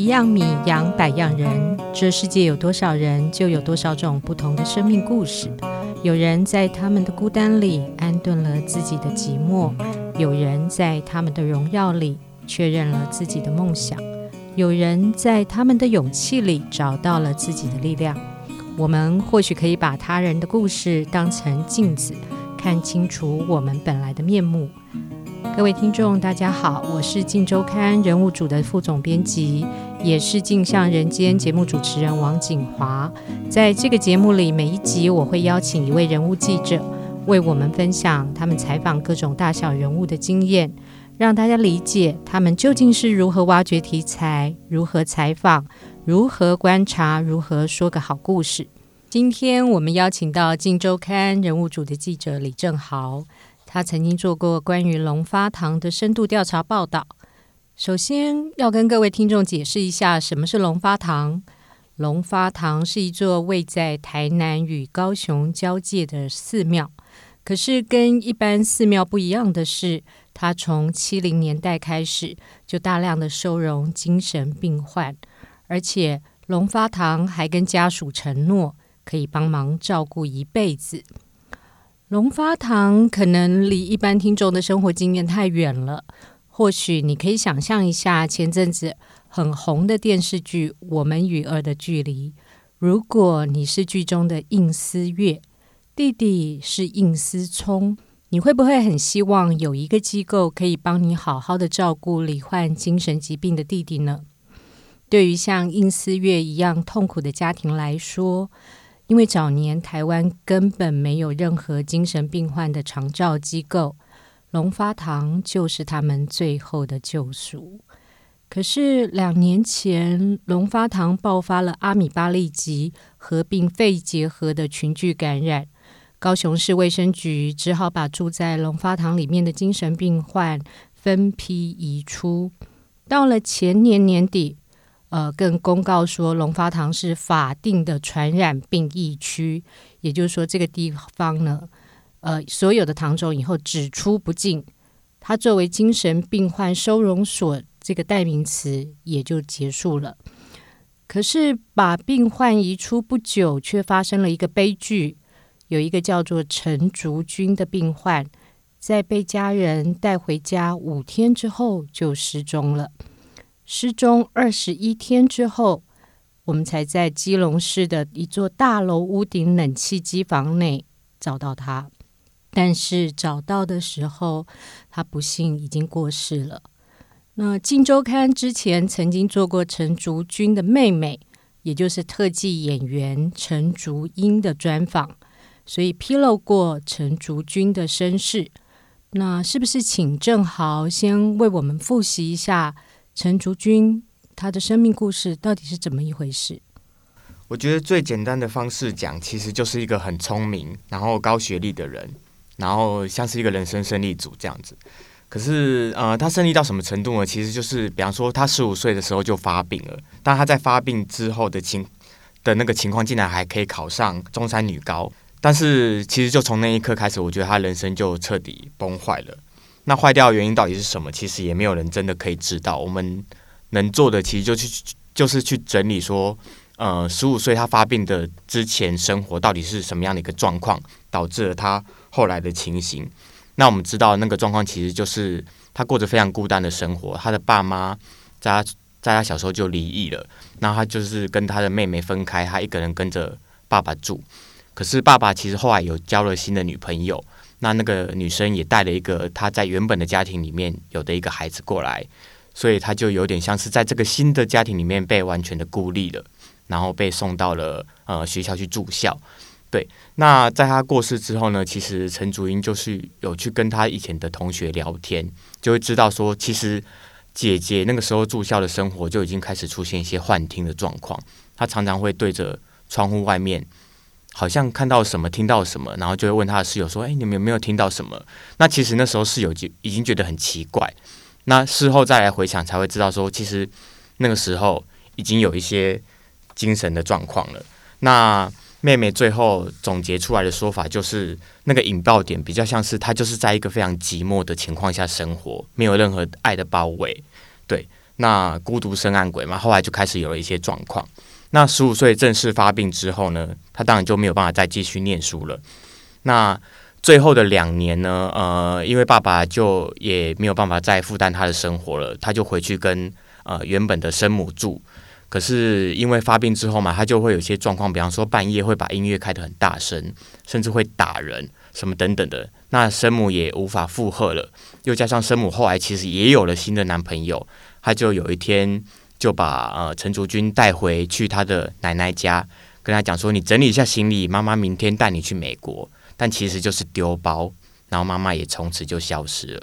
一样米养百样人，这世界有多少人，就有多少种不同的生命故事。有人在他们的孤单里安顿了自己的寂寞，有人在他们的荣耀里确认了自己的梦想，有人在他们的勇气里找到了自己的力量。我们或许可以把他人的故事当成镜子，看清楚我们本来的面目。各位听众，大家好，我是《镜周刊》人物组的副总编辑，也是《镜像人间》节目主持人王景华。在这个节目里，每一集我会邀请一位人物记者，为我们分享他们采访各种大小人物的经验，让大家理解他们究竟是如何挖掘题材、如何采访、如何观察、如何说个好故事。今天我们邀请到《镜周刊》人物组的记者李正豪。他曾经做过关于龙发堂的深度调查报道。首先要跟各位听众解释一下，什么是龙发堂。龙发堂是一座位在台南与高雄交界的寺庙。可是跟一般寺庙不一样的是，它从七零年代开始就大量的收容精神病患，而且龙发堂还跟家属承诺可以帮忙照顾一辈子。龙发堂可能离一般听众的生活经验太远了，或许你可以想象一下前阵子很红的电视剧《我们与恶的距离》。如果你是剧中的应思月，弟弟是应思聪，你会不会很希望有一个机构可以帮你好好的照顾罹患精神疾病的弟弟呢？对于像应思月一样痛苦的家庭来说，因为早年台湾根本没有任何精神病患的长照机构，龙发堂就是他们最后的救赎。可是两年前，龙发堂爆发了阿米巴痢疾合并肺结核的群聚感染，高雄市卫生局只好把住在龙发堂里面的精神病患分批移出。到了前年年底。呃，更公告说，龙发堂是法定的传染病疫区，也就是说，这个地方呢，呃，所有的堂众以后只出不进，它作为精神病患收容所这个代名词也就结束了。可是，把病患移出不久，却发生了一个悲剧，有一个叫做陈竹君的病患，在被家人带回家五天之后就失踪了。失踪二十一天之后，我们才在基隆市的一座大楼屋顶冷气机房内找到他。但是找到的时候，他不幸已经过世了。那《镜周刊》之前曾经做过陈竹君的妹妹，也就是特技演员陈竹英的专访，所以披露过陈竹君的身世。那是不是请郑豪先为我们复习一下？陈竹君他的生命故事到底是怎么一回事？我觉得最简单的方式讲，其实就是一个很聪明，然后高学历的人，然后像是一个人生胜利组这样子。可是，呃，他胜利到什么程度呢？其实就是，比方说，他十五岁的时候就发病了，但他在发病之后的情的那个情况，竟然还可以考上中山女高。但是，其实就从那一刻开始，我觉得他人生就彻底崩坏了。那坏掉的原因到底是什么？其实也没有人真的可以知道。我们能做的，其实就去就是去整理说，呃，十五岁他发病的之前生活到底是什么样的一个状况，导致了他后来的情形。那我们知道那个状况其实就是他过着非常孤单的生活。他的爸妈在他在他小时候就离异了，那他就是跟他的妹妹分开，他一个人跟着爸爸住。可是爸爸其实后来有交了新的女朋友。那那个女生也带了一个她在原本的家庭里面有的一个孩子过来，所以她就有点像是在这个新的家庭里面被完全的孤立了，然后被送到了呃学校去住校。对，那在她过世之后呢，其实陈竹英就是有去跟她以前的同学聊天，就会知道说，其实姐姐那个时候住校的生活就已经开始出现一些幻听的状况，她常常会对着窗户外面。好像看到什么，听到什么，然后就会问他的室友说：“哎，你们有没有听到什么？”那其实那时候室友就已经觉得很奇怪。那事后再来回想，才会知道说，其实那个时候已经有一些精神的状况了。那妹妹最后总结出来的说法就是，那个引爆点比较像是她就是在一个非常寂寞的情况下生活，没有任何爱的包围。对，那孤独生暗鬼嘛，后来就开始有了一些状况。那十五岁正式发病之后呢，他当然就没有办法再继续念书了。那最后的两年呢，呃，因为爸爸就也没有办法再负担他的生活了，他就回去跟呃原本的生母住。可是因为发病之后嘛，他就会有些状况，比方说半夜会把音乐开得很大声，甚至会打人什么等等的。那生母也无法负荷了，又加上生母后来其实也有了新的男朋友，他就有一天。就把呃陈竹君带回去他的奶奶家，跟他讲说：“你整理一下行李，妈妈明天带你去美国。”但其实就是丢包，然后妈妈也从此就消失了。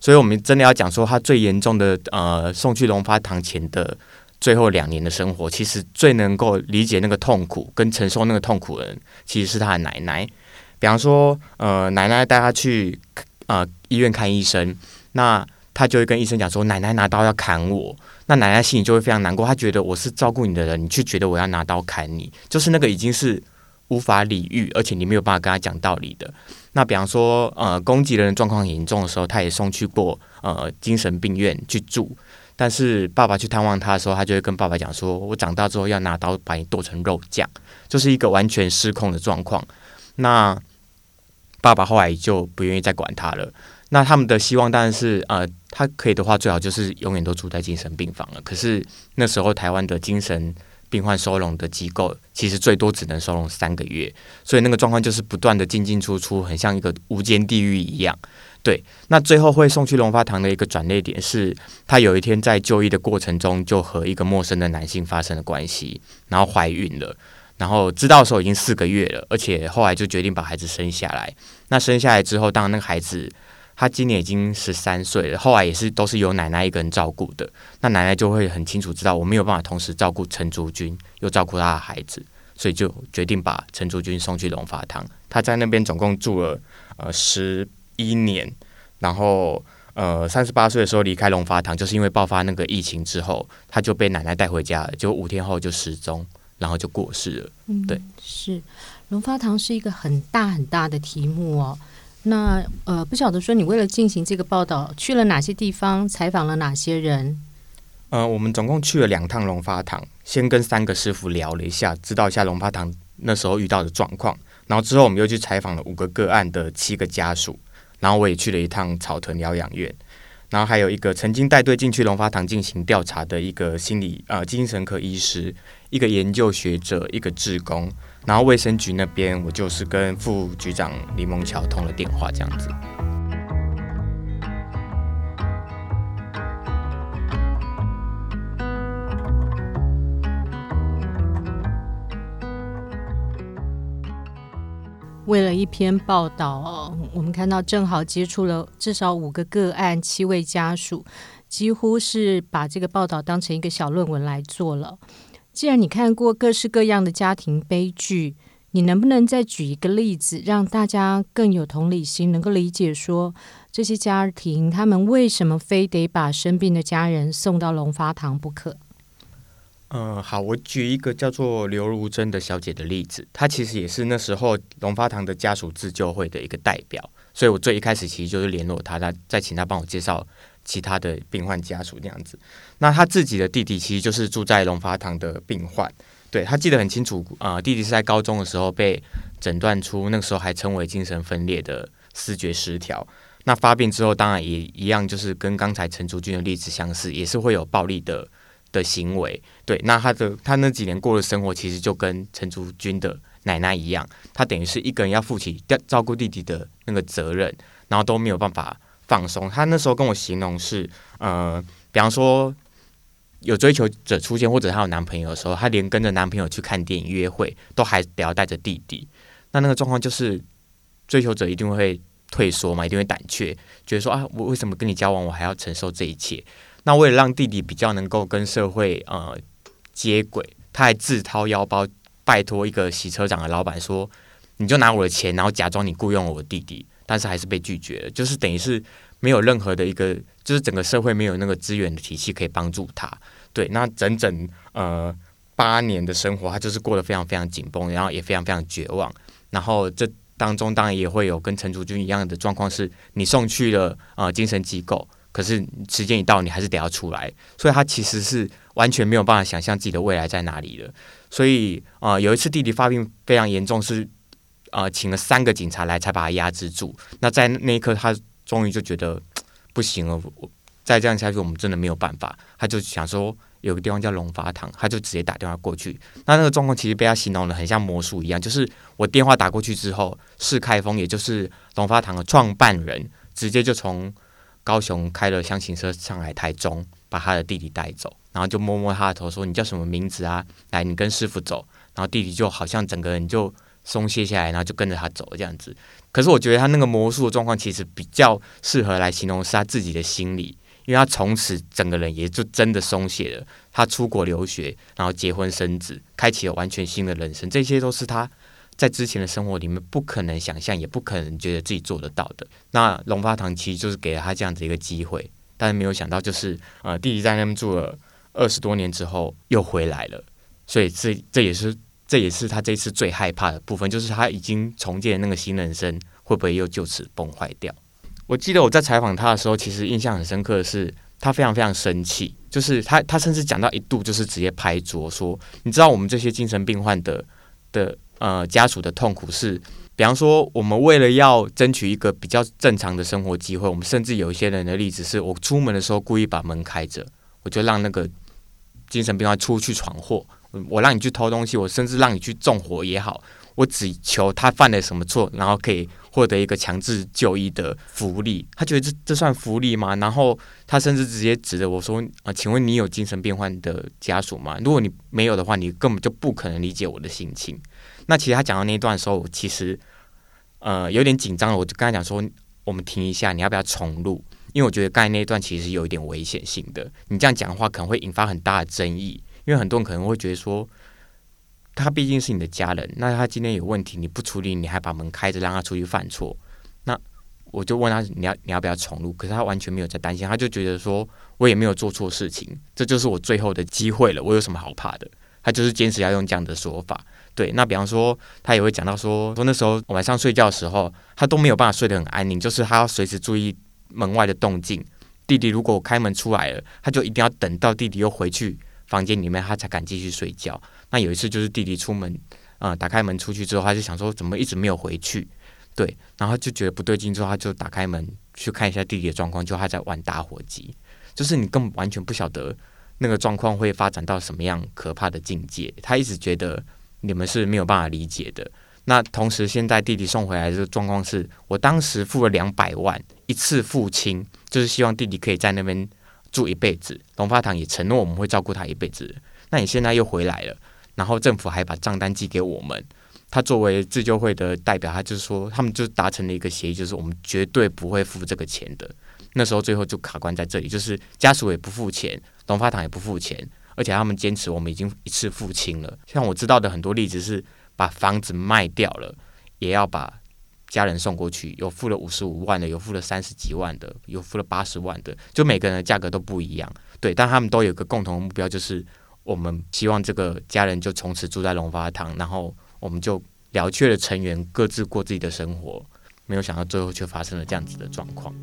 所以，我们真的要讲说，他最严重的呃送去龙发堂前的最后两年的生活，其实最能够理解那个痛苦跟承受那个痛苦的人，其实是他的奶奶。比方说，呃，奶奶带他去呃医院看医生，那他就会跟医生讲说：“奶奶拿刀要砍我。”那奶奶心里就会非常难过，她觉得我是照顾你的人，你却觉得我要拿刀砍你，就是那个已经是无法理喻，而且你没有办法跟他讲道理的。那比方说，呃，攻击的人状况很严重的时候，他也送去过呃精神病院去住。但是爸爸去探望他的时候，他就会跟爸爸讲说：“我长大之后要拿刀把你剁成肉酱。”就是一个完全失控的状况。那爸爸后来就不愿意再管他了。那他们的希望当然是，呃，他可以的话，最好就是永远都住在精神病房了。可是那时候台湾的精神病患收容的机构，其实最多只能收容三个月，所以那个状况就是不断的进进出出，很像一个无间地狱一样。对，那最后会送去龙发堂的一个转捩点是，他有一天在就医的过程中，就和一个陌生的男性发生了关系，然后怀孕了，然后知道的时候已经四个月了，而且后来就决定把孩子生下来。那生下来之后，当然那个孩子。他今年已经十三岁了，后来也是都是由奶奶一个人照顾的。那奶奶就会很清楚知道，我没有办法同时照顾陈竹君又照顾他的孩子，所以就决定把陈竹君送去龙发堂。他在那边总共住了呃十一年，然后呃三十八岁的时候离开龙发堂，就是因为爆发那个疫情之后，他就被奶奶带回家了，就五天后就失踪，然后就过世了。对，是龙发堂是一个很大很大的题目哦。那呃，不晓得说你为了进行这个报道，去了哪些地方，采访了哪些人？呃，我们总共去了两趟龙发堂，先跟三个师傅聊了一下，知道一下龙发堂那时候遇到的状况，然后之后我们又去采访了五个个案的七个家属，然后我也去了一趟草屯疗养院，然后还有一个曾经带队进去龙发堂进行调查的一个心理呃精神科医师，一个研究学者，一个志工。然后卫生局那边，我就是跟副局长李梦桥通了电话，这样子。为了一篇报道，我们看到正好接触了至少五个个案，七位家属，几乎是把这个报道当成一个小论文来做了。既然你看过各式各样的家庭悲剧，你能不能再举一个例子，让大家更有同理心，能够理解说这些家庭他们为什么非得把生病的家人送到龙发堂不可？嗯，好，我举一个叫做刘如珍的小姐的例子，她其实也是那时候龙发堂的家属自救会的一个代表，所以我最一开始其实就是联络她，她再请她帮我介绍。其他的病患家属这样子，那他自己的弟弟其实就是住在龙发堂的病患，对，他记得很清楚啊、呃，弟弟是在高中的时候被诊断出那个时候还称为精神分裂的视觉失调，那发病之后当然也一样，就是跟刚才陈竹君的例子相似，也是会有暴力的的行为，对，那他的他那几年过的生活其实就跟陈竹君的奶奶一样，他等于是一个人要负起照顾弟弟的那个责任，然后都没有办法。放松，他那时候跟我形容是，呃，比方说有追求者出现，或者他有男朋友的时候，他连跟着男朋友去看电影、约会，都还得要带着弟弟。那那个状况就是，追求者一定会退缩嘛，一定会胆怯，觉得说啊，我为什么跟你交往，我还要承受这一切？那为了让弟弟比较能够跟社会呃接轨，他还自掏腰包拜托一个洗车场的老板说，你就拿我的钱，然后假装你雇佣了我弟弟。但是还是被拒绝了，就是等于是没有任何的一个，就是整个社会没有那个资源的体系可以帮助他。对，那整整呃八年的生活，他就是过得非常非常紧绷，然后也非常非常绝望。然后这当中当然也会有跟陈竹君一样的状况，是你送去了呃精神机构，可是时间一到，你还是得要出来，所以他其实是完全没有办法想象自己的未来在哪里的。所以啊、有一次弟弟发病非常严重，是、呃，请了三个警察来才把他压制住。那在那一刻，他终于就觉得不行了，我 再这样下去，我们真的没有办法。他就想说，有个地方叫龙发堂，他就直接打电话过去。那那个状况其实被他形容的很像魔术一样，就是我电话打过去之后，释开封，也就是龙发堂的创办人，直接就从高雄开了厢型车上来台中，把他的弟弟带走。然后就摸摸他的头，说：“你叫什么名字啊？来，你跟师傅走。”然后弟弟就好像整个人就松懈下来，然后就跟着他走这样子。可是我觉得他那个魔术的状况其实比较适合来形容是他自己的心理，因为他从此整个人也就真的松懈了。他出国留学，然后结婚生子，开启了完全新的人生。这些都是他在之前的生活里面不可能想象，也不可能觉得自己做得到的。那龙发堂其实就是给了他这样子一个机会，但是没有想到就是呃，弟弟在那边住了。二十多年之后又回来了，所以这这也是这也是他这次最害怕的部分，就是他已经重建的那个新人生会不会又就此崩坏掉？我记得我在采访他的时候，其实印象很深刻的是，他非常非常生气，就是他他甚至讲到一度就是直接拍桌说：“你知道我们这些精神病患的的呃家属的痛苦是，比方说我们为了要争取一个比较正常的生活机会，我们甚至有一些人的例子是我出门的时候故意把门开着，我就让那个。”精神病患出去闯祸，我让你去偷东西，我甚至让你去纵火也好，我只求他犯了什么错，然后可以获得一个强制就医的福利。他觉得这这算福利吗？然后他甚至直接指着我说：“啊，请问你有精神病患的家属吗？如果你没有的话，你根本就不可能理解我的心情。”那其实他讲到那一段的时候，我其实呃有点紧张了，我就跟他讲说：“我们停一下，你要不要重录？”因为我觉得刚才那一段其实有一点危险性的，你这样讲的话可能会引发很大的争议，因为很多人可能会觉得说，他毕竟是你的家人，那他今天有问题你不处理，你还把门开着让他出去犯错，那我就问他你要你要不要重录？可是他完全没有在担心，他就觉得说我也没有做错事情，这就是我最后的机会了，我有什么好怕的？他就是坚持要用这样的说法。对，那比方说他也会讲到说，说那时候晚上睡觉的时候，他都没有办法睡得很安宁，就是他要随时注意。门外的动静，弟弟如果开门出来了，他就一定要等到弟弟又回去房间里面，他才敢继续睡觉。那有一次就是弟弟出门，啊、呃，打开门出去之后，他就想说怎么一直没有回去，对，然后就觉得不对劲，之后他就打开门去看一下弟弟的状况，就他在玩打火机，就是你根本完全不晓得那个状况会发展到什么样可怕的境界，他一直觉得你们是没有办法理解的。那同时，现在弟弟送回来的状况是，我当时付了两百万，一次付清，就是希望弟弟可以在那边住一辈子。龙发堂也承诺我们会照顾他一辈子。那你现在又回来了，然后政府还把账单寄给我们。他作为自救会的代表，他就是说，他们就达成了一个协议，就是我们绝对不会付这个钱的。那时候最后就卡关在这里，就是家属也不付钱，龙发堂也不付钱，而且他们坚持我们已经一次付清了。像我知道的很多例子是。把房子卖掉了，也要把家人送过去。有付了五十五万的，有付了三十几万的，有付了八十万的，就每个人的价格都不一样。对，但他们都有个共同目标，就是我们希望这个家人就从此住在龙发堂，然后我们就了却了成员各自过自己的生活。没有想到最后却发生了这样子的状况。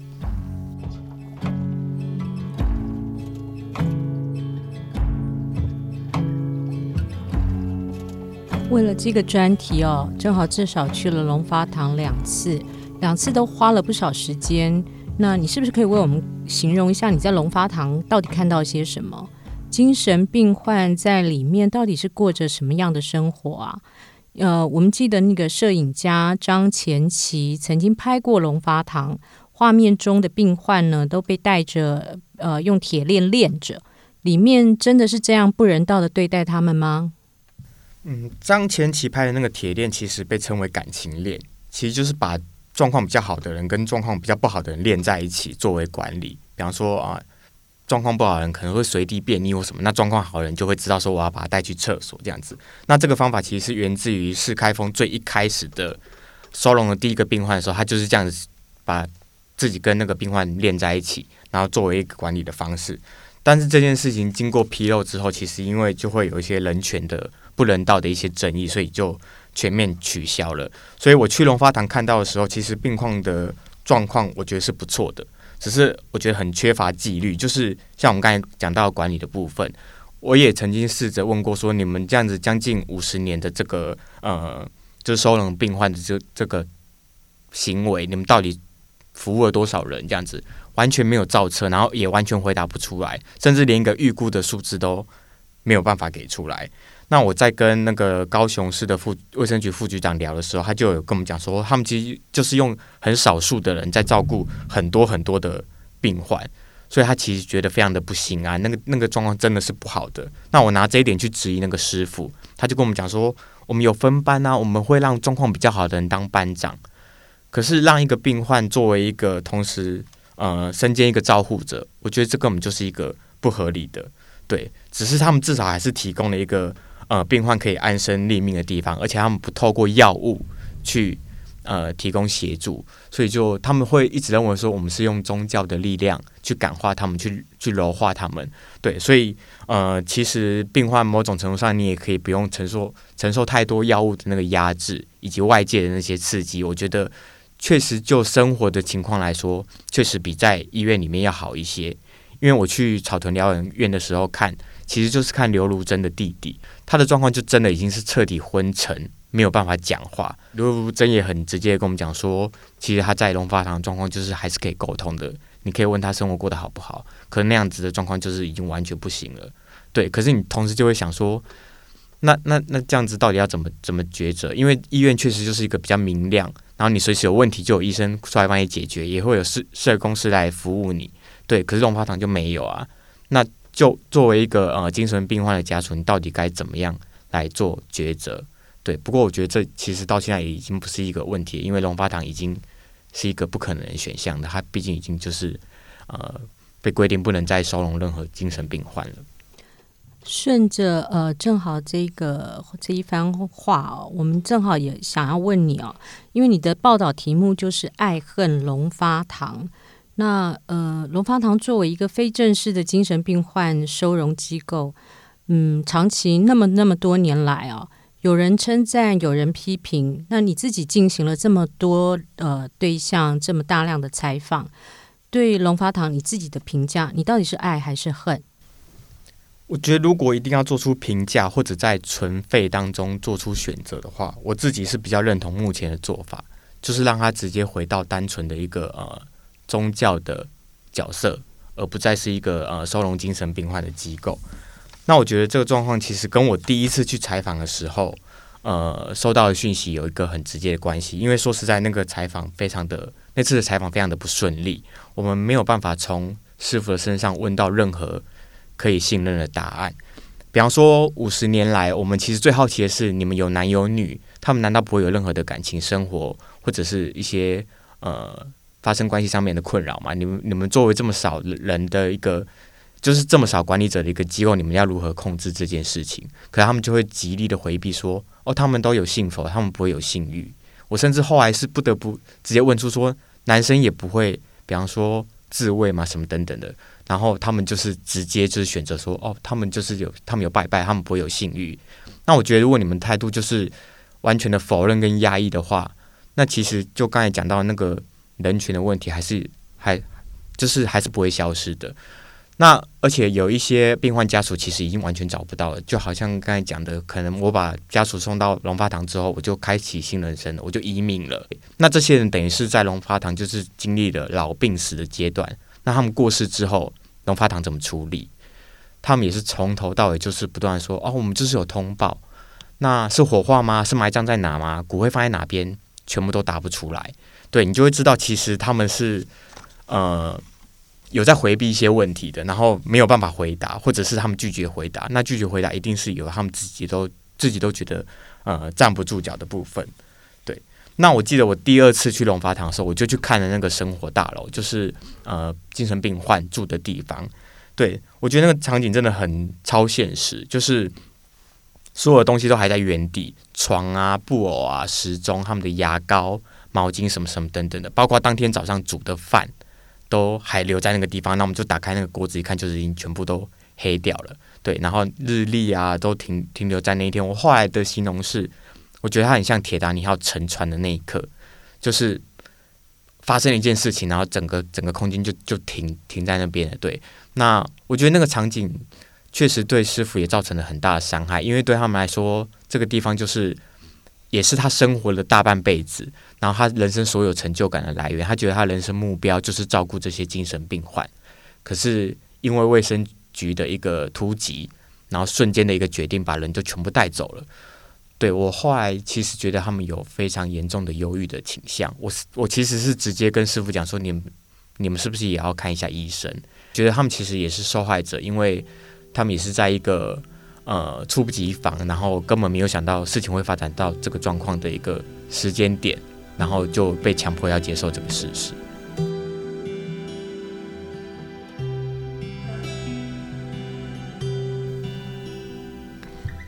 为了这个专题哦，正好至少去了龙发堂两次，两次都花了不少时间。那你是不是可以为我们形容一下你在龙发堂到底看到些什么？精神病患在里面到底是过着什么样的生活啊？呃，我们记得那个摄影家张前奇曾经拍过龙发堂，画面中的病患呢都被带着呃用铁链链着，里面真的是这样不人道的对待他们吗？嗯，张前琪拍的那个铁链其实被称为感情链，其实就是把状况比较好的人跟状况比较不好的人链在一起作为管理。比方说啊，状况不好的人可能会随地便溺或什么，那状况好的人就会知道说我要把他带去厕所这样子。那这个方法其实是源自于世开封最一开始的收容的第一个病患的时候，他就是这样子把自己跟那个病患链在一起，然后作为一个管理的方式。但是这件事情经过披露之后，其实因为就会有一些人权的。不人道的一些争议，所以就全面取消了。所以我去龙发堂看到的时候，其实病况的状况我觉得是不错的，只是我觉得很缺乏纪律。就是像我们刚才讲到管理的部分，我也曾经试着问过说，你们这样子将近五十年的这个呃，就是收容病患的这这个行为，你们到底服务了多少人？这样子完全没有造车，然后也完全回答不出来，甚至连一个预估的数字都没有办法给出来。那我在跟那个高雄市的副卫生局副局长聊的时候，他就有跟我们讲说，他们其实就是用很少数的人在照顾很多很多的病患，所以他其实觉得非常的不行啊，那个那个状况真的是不好的。那我拿这一点去质疑那个师傅，他就跟我们讲说，我们有分班啊，我们会让状况比较好的人当班长，可是让一个病患作为一个同时呃身兼一个照护者，我觉得这根本就是一个不合理的。对，只是他们至少还是提供了一个。呃，病患可以安身立命的地方，而且他们不透过药物去呃提供协助，所以就他们会一直认为说，我们是用宗教的力量去感化他们，去去柔化他们。对，所以呃，其实病患某种程度上，你也可以不用承受承受太多药物的那个压制，以及外界的那些刺激。我觉得确实就生活的情况来说，确实比在医院里面要好一些。因为我去草屯疗养院的时候看。其实就是看刘如珍的弟弟，他的状况就真的已经是彻底昏沉，没有办法讲话。刘如珍也很直接跟我们讲说，其实他在龙发堂状况就是还是可以沟通的，你可以问他生活过得好不好。可是那样子的状况就是已经完全不行了。对，可是你同时就会想说，那那那这样子到底要怎么怎么抉择？因为医院确实就是一个比较明亮，然后你随时有问题就有医生出来帮你解决，也会有社社工师来服务你。对，可是龙发堂就没有啊。那就作为一个呃精神病患的家属，你到底该怎么样来做抉择？对，不过我觉得这其实到现在也已经不是一个问题，因为龙发堂已经是一个不可能的选项的，它毕竟已经就是呃被规定不能再收容任何精神病患了。顺着呃，正好这个这一番话哦，我们正好也想要问你哦，因为你的报道题目就是“爱恨龙发堂”。那呃，龙发堂作为一个非正式的精神病患收容机构，嗯，长期那么那么多年来哦，有人称赞，有人批评。那你自己进行了这么多呃对象，这么大量的采访，对龙发堂你自己的评价，你到底是爱还是恨？我觉得如果一定要做出评价，或者在存废当中做出选择的话，我自己是比较认同目前的做法，就是让他直接回到单纯的一个呃。宗教的角色，而不再是一个呃收容精神病患的机构。那我觉得这个状况其实跟我第一次去采访的时候，呃，收到的讯息有一个很直接的关系。因为说实在，那个采访非常的那次的采访非常的不顺利，我们没有办法从师傅的身上问到任何可以信任的答案。比方说，五十年来，我们其实最好奇的是，你们有男有女，他们难道不会有任何的感情生活，或者是一些呃？发生关系上面的困扰吗？你们你们作为这么少人的一个，就是这么少管理者的一个机构，你们要如何控制这件事情？可他们就会极力的回避说：“哦，他们都有性否？他们不会有性欲。”我甚至后来是不得不直接问出说：“男生也不会，比方说自慰嘛，什么等等的。”然后他们就是直接就是选择说：“哦，他们就是有，他们有拜拜，他们不会有性欲。”那我觉得，如果你们态度就是完全的否认跟压抑的话，那其实就刚才讲到那个。人群的问题还是还就是还是不会消失的。那而且有一些病患家属其实已经完全找不到了，就好像刚才讲的，可能我把家属送到龙发堂之后，我就开启新人生了，我就移民了。那这些人等于是在龙发堂就是经历了老病死的阶段。那他们过世之后，龙发堂怎么处理？他们也是从头到尾就是不断说：“哦，我们就是有通报，那是火化吗？是埋葬在哪吗？骨灰放在哪边？全部都答不出来。”对，你就会知道，其实他们是呃有在回避一些问题的，然后没有办法回答，或者是他们拒绝回答。那拒绝回答一定是有他们自己都自己都觉得呃站不住脚的部分。那我记得我第二次去龙发堂的时候，我就去看了那个生活大楼，就是呃精神病患住的地方。对，我觉得那个场景真的很超现实，就是所有的东西都还在原地，床啊、布偶啊、时钟、他们的牙膏。毛巾什么什么等等的，包括当天早上煮的饭都还留在那个地方。那我们就打开那个锅子一看，就是已经全部都黑掉了。对，然后日历啊都停停留在那一天。我后来的形容是，我觉得它很像铁达尼号沉船的那一刻，就是发生了一件事情，然后整个整个空间就就停停在那边了。对，那我觉得那个场景确实对师傅也造成了很大的伤害，因为对他们来说，这个地方就是也是他生活的大半辈子，然后他人生所有成就感的来源。他觉得他人生目标就是照顾这些精神病患，可是因为卫生局的一个突击，然后瞬间的一个决定，把人就全部带走了。对，我后来其实觉得他们有非常严重的忧郁的倾向。我是我其实是直接跟师傅讲说，你们你们是不是也要看一下医生？觉得他们其实也是受害者，因为他们也是在一个呃猝不及防，然后根本没有想到事情会发展到这个状况的一个时间点，然后就被强迫要接受这个事实。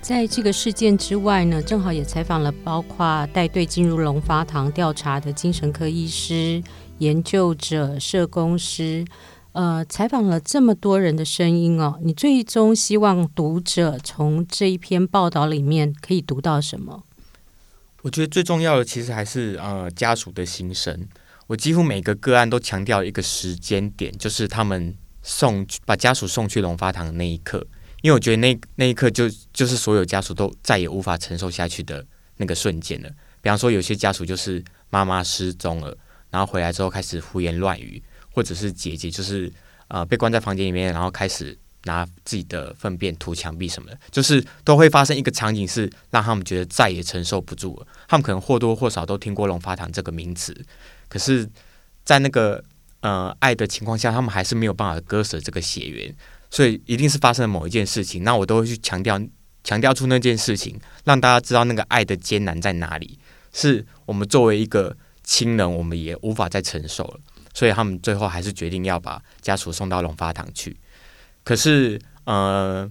在这个事件之外呢，正好也采访了包括带队进入龙发堂调查的精神科医师、研究者、社工师，呃，采访了这么多人的声音哦。你最终希望读者从这一篇报道里面可以读到什么？我觉得最重要的其实还是呃家属的心声。我几乎每个个案都强调一个时间点，就是他们送把家属送去龙发堂的那一刻。因为我觉得那那一刻就就是所有家属都再也无法承受下去的那个瞬间了。比方说，有些家属就是妈妈失踪了，然后回来之后开始胡言乱语，或者是姐姐就是呃被关在房间里面，然后开始拿自己的粪便涂墙壁什么的，就是都会发生一个场景，是让他们觉得再也承受不住了。他们可能或多或少都听过龙发堂这个名词，可是，在那个呃爱的情况下，他们还是没有办法割舍这个血缘。所以一定是发生了某一件事情，那我都会去强调，强调出那件事情，让大家知道那个爱的艰难在哪里。是我们作为一个亲人，我们也无法再承受了。所以他们最后还是决定要把家属送到龙发堂去。可是，呃，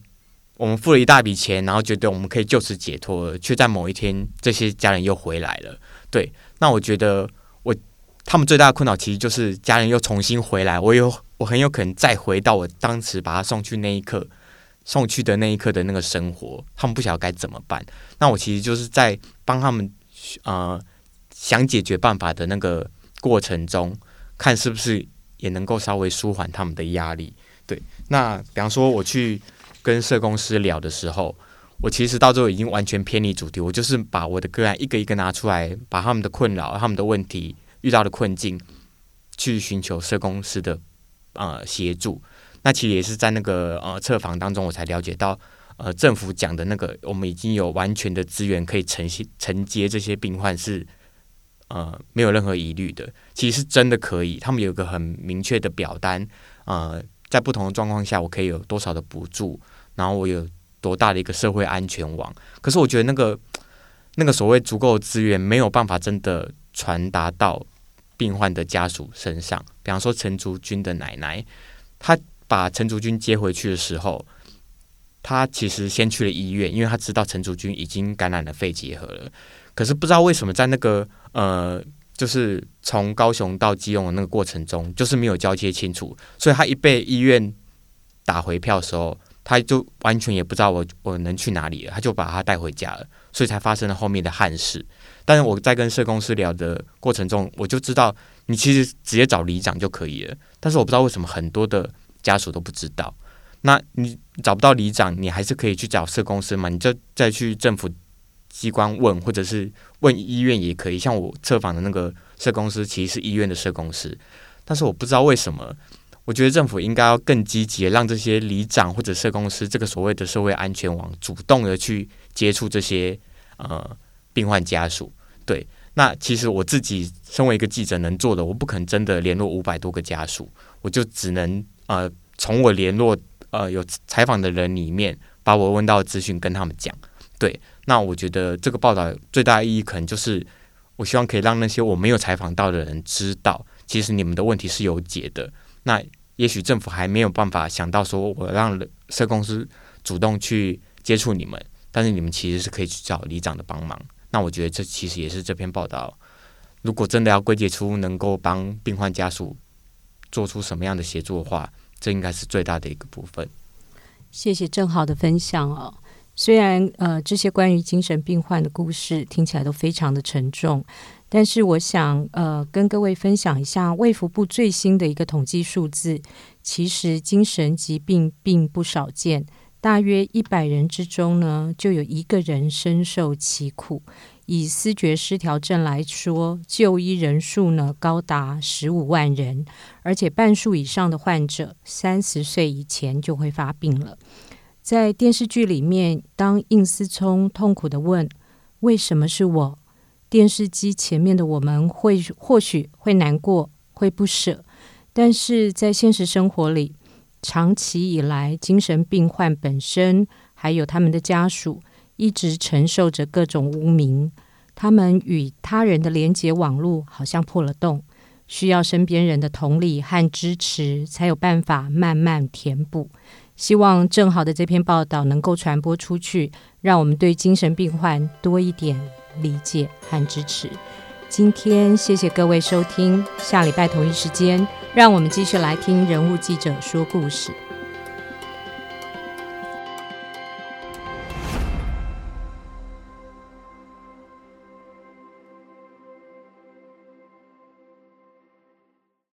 我们付了一大笔钱，然后觉得我们可以就此解脱了，却在某一天，这些家人又回来了。对，那我觉得我他们最大的困扰其实就是家人又重新回来，我有。我很有可能再回到我当时把他送去那一刻，送去的那一刻的那个生活，他们不晓得该怎么办。那我其实就是在帮他们呃想解决办法的那个过程中，看是不是也能够稍微舒缓他们的压力。对，那比方说我去跟社工师聊的时候，我其实到最后已经完全偏离主题，我就是把我的个案一个一个拿出来，把他们的困扰、他们的问题、遇到的困境，去寻求社工师的。呃，协助，那其实也是在那个呃测访当中，我才了解到，呃，政府讲的那个，我们已经有完全的资源可以承接承接这些病患是，呃，没有任何疑虑的。其实是真的可以，他们有一个很明确的表单，呃，在不同的状况下，我可以有多少的补助，然后我有多大的一个社会安全网。可是我觉得那个那个所谓足够的资源，没有办法真的传达到。病患的家属身上，比方说陈竹君的奶奶，她把陈竹君接回去的时候，她其实先去了医院，因为她知道陈竹君已经感染了肺结核了。可是不知道为什么，在那个呃，就是从高雄到基隆的那个过程中，就是没有交接清楚，所以她一被医院打回票的时候，她就完全也不知道我我能去哪里了，她就把她带回家了，所以才发生了后面的憾事。但是我在跟社工师聊的过程中，我就知道你其实直接找里长就可以了。但是我不知道为什么很多的家属都不知道。那你找不到里长，你还是可以去找社公司嘛？你就再去政府机关问，或者是问医院也可以。像我测访的那个社公司，其实是医院的社公司。但是我不知道为什么，我觉得政府应该要更积极，让这些里长或者社公司这个所谓的社会安全网，主动的去接触这些呃。病患家属，对，那其实我自己身为一个记者能做的，我不可能真的联络五百多个家属，我就只能呃从我联络呃有采访的人里面，把我问到的资讯跟他们讲。对，那我觉得这个报道最大的意义，可能就是我希望可以让那些我没有采访到的人知道，其实你们的问题是有解的。那也许政府还没有办法想到说我让社工司主动去接触你们，但是你们其实是可以去找里长的帮忙。那我觉得这其实也是这篇报道，如果真的要归结出能够帮病患家属做出什么样的协助的话，这应该是最大的一个部分。谢谢正好的分享哦。虽然呃这些关于精神病患的故事听起来都非常的沉重，但是我想，呃，跟各位分享一下卫福部最新的一个统计数字，其实精神疾病并不少见，大约一百人之中呢，就有一个人深受其苦。以思觉失调症来说，就医人数呢高达十五万人，而且半数以上的患者三十岁以前就会发病了。在电视剧里面，当应思聪痛苦地问：“为什么是我？”电视机前面的我们会或许会难过，会不舍，但是在现实生活里，长期以来，精神病患本身还有他们的家属，一直承受着各种污名，他们与他人的连结网络好像破了洞，需要身边人的同理和支持，才有办法慢慢填补。希望正好的这篇报道能够传播出去，让我们对精神病患多一点理解和支持。今天谢谢各位收听，下礼拜同一时间，让我们继续来听人物记者说故事。